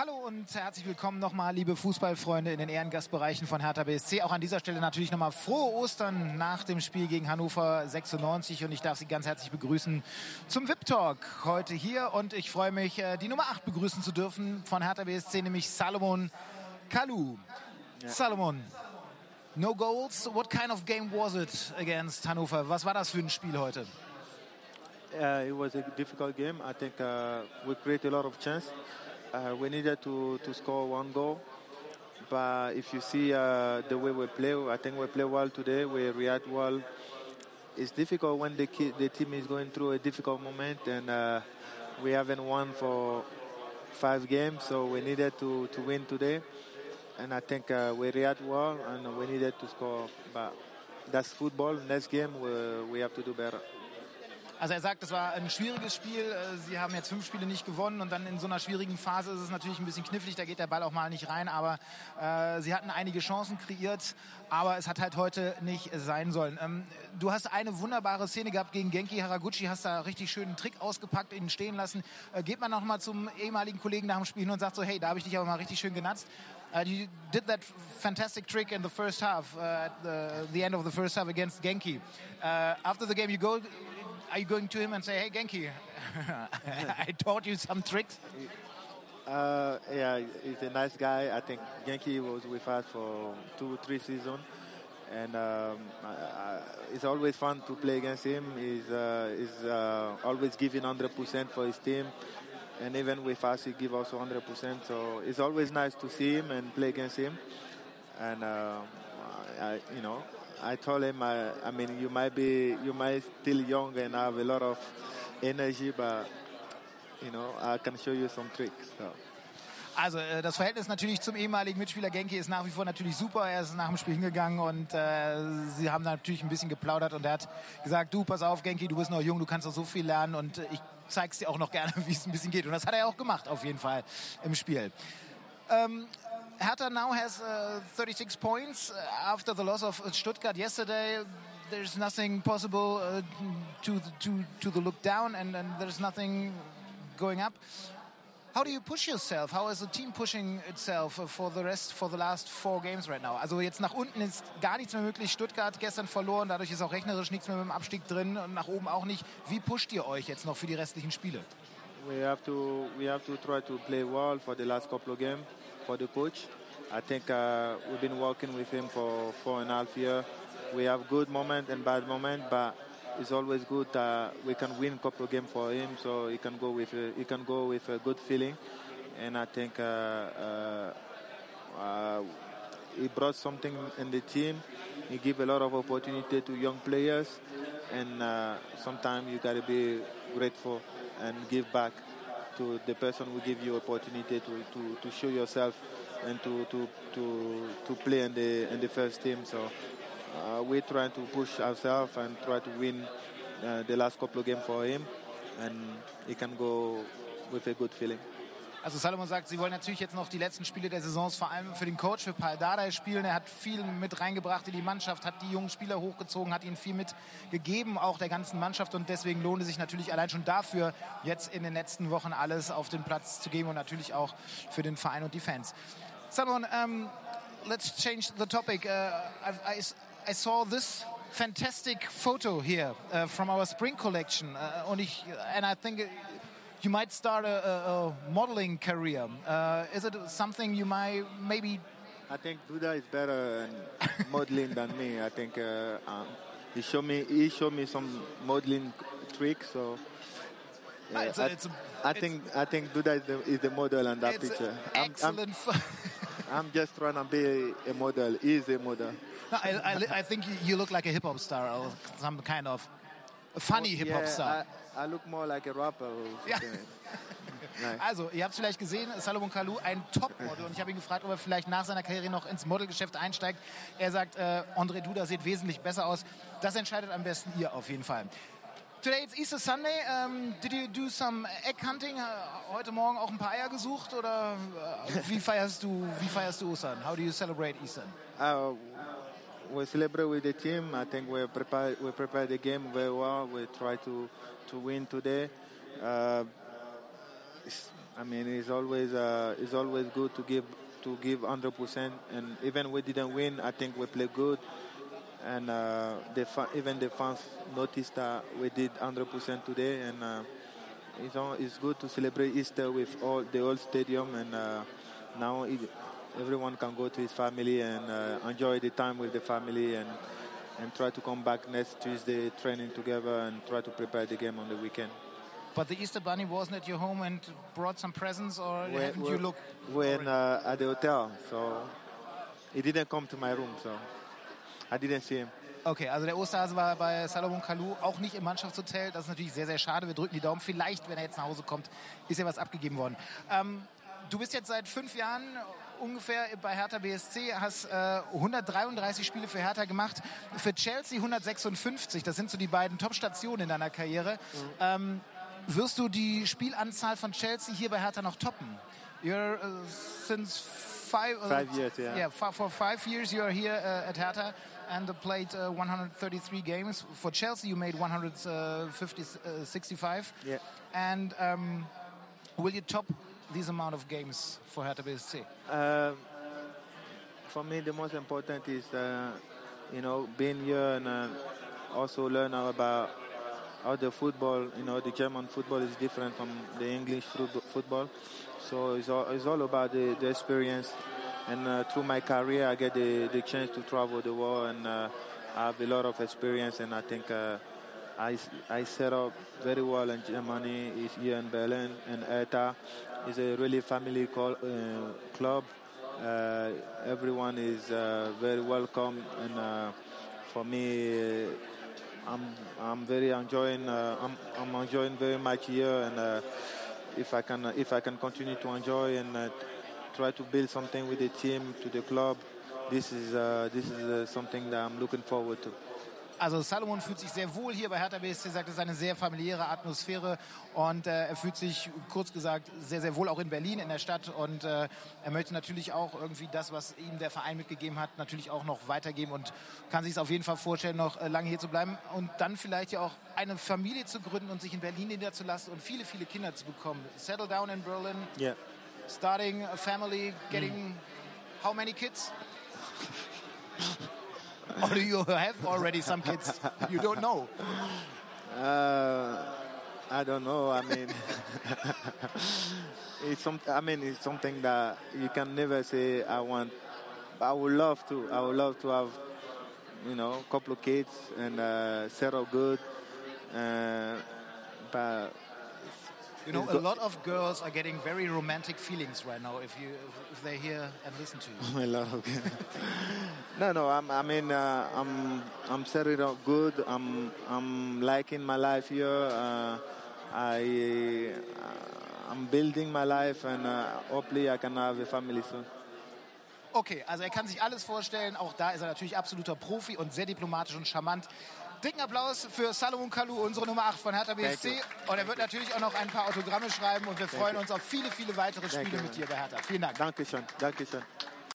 Hallo und herzlich willkommen nochmal, liebe Fußballfreunde in den Ehrengastbereichen von Hertha BSC. Auch an dieser Stelle natürlich nochmal frohe Ostern nach dem Spiel gegen Hannover 96 und ich darf Sie ganz herzlich begrüßen zum VIP Talk heute hier und ich freue mich, äh, die Nummer 8 begrüßen zu dürfen von Hertha BSC, nämlich Salomon Kalou. Ja. Salomon, no goals. What kind of game was it against Hannover? Was war das für ein Spiel heute? Uh, it was a difficult game. I think uh, we created a lot of chance. Uh, we needed to, to score one goal. But if you see uh, the way we play, I think we play well today. We react well. It's difficult when the, the team is going through a difficult moment, and uh, we haven't won for five games, so we needed to, to win today. And I think uh, we react well, and we needed to score. But that's football. Next game, we, we have to do better. Also er sagt, es war ein schwieriges Spiel. Äh, sie haben jetzt fünf Spiele nicht gewonnen und dann in so einer schwierigen Phase ist es natürlich ein bisschen knifflig. Da geht der Ball auch mal nicht rein. Aber äh, sie hatten einige Chancen kreiert, aber es hat halt heute nicht sein sollen. Ähm, du hast eine wunderbare Szene gehabt gegen Genki Haraguchi, hast da richtig schönen Trick ausgepackt, ihn stehen lassen. Äh, geht man noch mal zum ehemaligen Kollegen nach dem Spiel hin und sagt so, hey, da habe ich dich aber mal richtig schön genatzt. Uh, you did that fantastic trick in the first half, uh, at the, the end of the first half against Genki. Uh, after the game, you go are you going to him and say, "Hey, Genki, I taught you some tricks"? Uh, yeah, he's a nice guy. I think Genki was with us for two, three seasons, and um, it's always fun to play against him. He's, uh, he's uh, always giving 100% for his team, and even with us, he gives also 100%. So it's always nice to see him and play against him, and uh, I, you know, I told him, I, I mean, you might be, you might still young and have a lot of energy, but you know, I can show you some tricks. So. Also äh, das Verhältnis natürlich zum ehemaligen Mitspieler Genki ist nach wie vor natürlich super. Er ist nach dem Spiel hingegangen und äh, sie haben natürlich ein bisschen geplaudert und er hat gesagt, du pass auf Genki, du bist noch jung, du kannst noch so viel lernen und ich zeig's dir auch noch gerne, wie es ein bisschen geht. Und das hat er auch gemacht auf jeden Fall im Spiel. Ähm, Hertha now has uh, 36 points uh, after the loss of Stuttgart yesterday. There's nothing possible uh, to, to, to the look down, and, and there's nothing going up. How do you push yourself? How is the team pushing itself for the rest, for the last four games right now? Also jetzt nach unten ist gar nichts mehr möglich. Stuttgart gestern verloren, dadurch ist auch rechnerisch nichts mehr mit dem Abstieg drin und nach oben auch nicht. Wie pusht ihr euch jetzt noch für die restlichen Spiele? We have to, we have to try to play well for the last couple of games. For the coach. I think uh, we've been working with him for four and a half years. We have good moment and bad moment, but it's always good that we can win couple of games for him, so he can go with a, he can go with a good feeling. And I think uh, uh, uh he brought something in the team. He give a lot of opportunity to young players, and uh, sometimes you got to be grateful and give back to the person who give you opportunity to, to, to show yourself and to, to, to, to play in the, in the first team. So uh, we're trying to push ourselves and try to win uh, the last couple of games for him, and he can go with a good feeling. Also Salomon sagt, sie wollen natürlich jetzt noch die letzten Spiele der Saisons vor allem für den Coach, für Paul Dardai spielen. Er hat viel mit reingebracht in die Mannschaft, hat die jungen Spieler hochgezogen, hat ihnen viel mitgegeben, auch der ganzen Mannschaft. Und deswegen lohnt es sich natürlich allein schon dafür, jetzt in den letzten Wochen alles auf den Platz zu geben und natürlich auch für den Verein und die Fans. Salomon, um, let's change the topic. Uh, I, I, saw this fantastic photo here uh, from our spring collection. Uh, and I think you might start a, a, a modeling career. Uh, is it something you might maybe? I think Buddha is better in modeling than me. I think uh, um, he showed me he showed me some modeling tricks. So yeah, it's a, it's a, I, think I think Duda is the, is the model on that picture. excellent. I'm, I'm, I'm, just trying to be a model. He's a model. No, I, I, I, think you look like a hip hop star or some kind of funny Hip Hop Star. I, look more like a rapper. Ja. Also, ihr habt es vielleicht gesehen, Salomon Kalou, ein Topmodel. Und ich habe ihn gefragt, ob er vielleicht nach seiner Karriere noch ins Modelgeschäft einsteigt. Er sagt, äh, André Duda sieht wesentlich besser aus. Das entscheidet am besten ihr auf jeden Fall. Today it's Easter Sunday. Um, did you do some egg hunting? Heute Morgen auch ein paar Eier gesucht oder uh, wie feierst du, wie feierst du Ostern? How do you celebrate Easter? Uh, we celebrate with the team. I think we prepare we prepare the game very well. We try to to win today. Uh, I mean, it's always uh, it's always good to give to give 100 percent. And even we didn't win, I think we played good. And uh, the fa- even the fans noticed that we did 100 percent today. And uh, it's all, it's good to celebrate Easter with all the whole stadium. And uh, now it, everyone can go to his family and uh, enjoy the time with the family and and try to come back next Tuesday training together and try to prepare the game on the weekend. But the Easter Bunny wasn't at your home and brought some presents, or We're- haven't you we're- looked? We're in, uh, at the hotel, so he didn't come to my room, so I didn't see him. Okay, also der Osterhase war bei Salomon Kalou auch nicht im Mannschaftshotel. Das ist natürlich sehr, sehr schade. Wir drücken die Daumen. Vielleicht, wenn er jetzt nach Hause kommt, ist ja was abgegeben worden. Ähm, du bist jetzt seit fünf Jahren ungefähr bei Hertha BSC, hast äh, 133 Spiele für Hertha gemacht, für Chelsea 156. Das sind so die beiden Top-Stationen in deiner Karriere. Ähm, wirst du die Spielanzahl von Chelsea hier bei Hertha noch toppen? You're uh, since five, uh, Five years, yeah. yeah, for five years you are here uh, at Hertha and uh, played uh, 133 games. For Chelsea, you made 150, uh, 65. Yeah. And um, will you top this amount of games for Hertha BSC? Um, for me, the most important is, uh, you know, being here and uh, also learn about how the football, you know, the German football is different from the English football. So it's all, it's all about the, the experience. And uh, through my career, I get the, the chance to travel the world and uh, I have a lot of experience. And I think uh, I, I set up very well in Germany, is here in Berlin, and Hertha is a really family call, uh, club. Uh, everyone is uh, very welcome, and uh, for me, uh, I'm I'm very enjoying uh, I'm, I'm enjoying very much here, and if I can if I can continue to enjoy and try to build something with the team to the club, this is this is something that I'm looking forward to. Also Salomon fühlt sich sehr wohl hier bei Hertha BSC, sagt, es ist eine sehr familiäre Atmosphäre und äh, er fühlt sich, kurz gesagt, sehr, sehr wohl auch in Berlin, in der Stadt und äh, er möchte natürlich auch irgendwie das, was ihm der Verein mitgegeben hat, natürlich auch noch weitergeben und kann sich es auf jeden Fall vorstellen, noch äh, lange hier zu bleiben und dann vielleicht ja auch eine Familie zu gründen und sich in Berlin niederzulassen und viele, viele Kinder zu bekommen. Settle down in Berlin, Yeah. starting a family, getting how many kids? or do you have already some kids? You don't know. Uh, I don't know. I mean, it's some. I mean, it's something that you can never say. I want. I would love to. I would love to have, you know, a couple of kids and uh, settle good. Uh, but You know, a lot of girls are getting very romantic feelings right now if you if they hear and listen to you. a lot of. no, no. I'm, I mean, uh, I'm. I'm settled up good. I'm. I'm liking my life here. Uh, I. Uh, I'm building my life, and uh, hopefully, I can have a family soon. Okay, also er kann sich alles vorstellen. Auch da ist er natürlich absoluter Profi und sehr diplomatisch und charmant. Dicken Applaus für Salomon Kalou, unsere Nummer 8 von Hertha BSC. Und er wird natürlich auch noch ein paar Autogramme schreiben und wir freuen uns auf viele, viele weitere Spiele mit dir bei Hertha. Vielen Dank. Dankeschön. Dankeschön.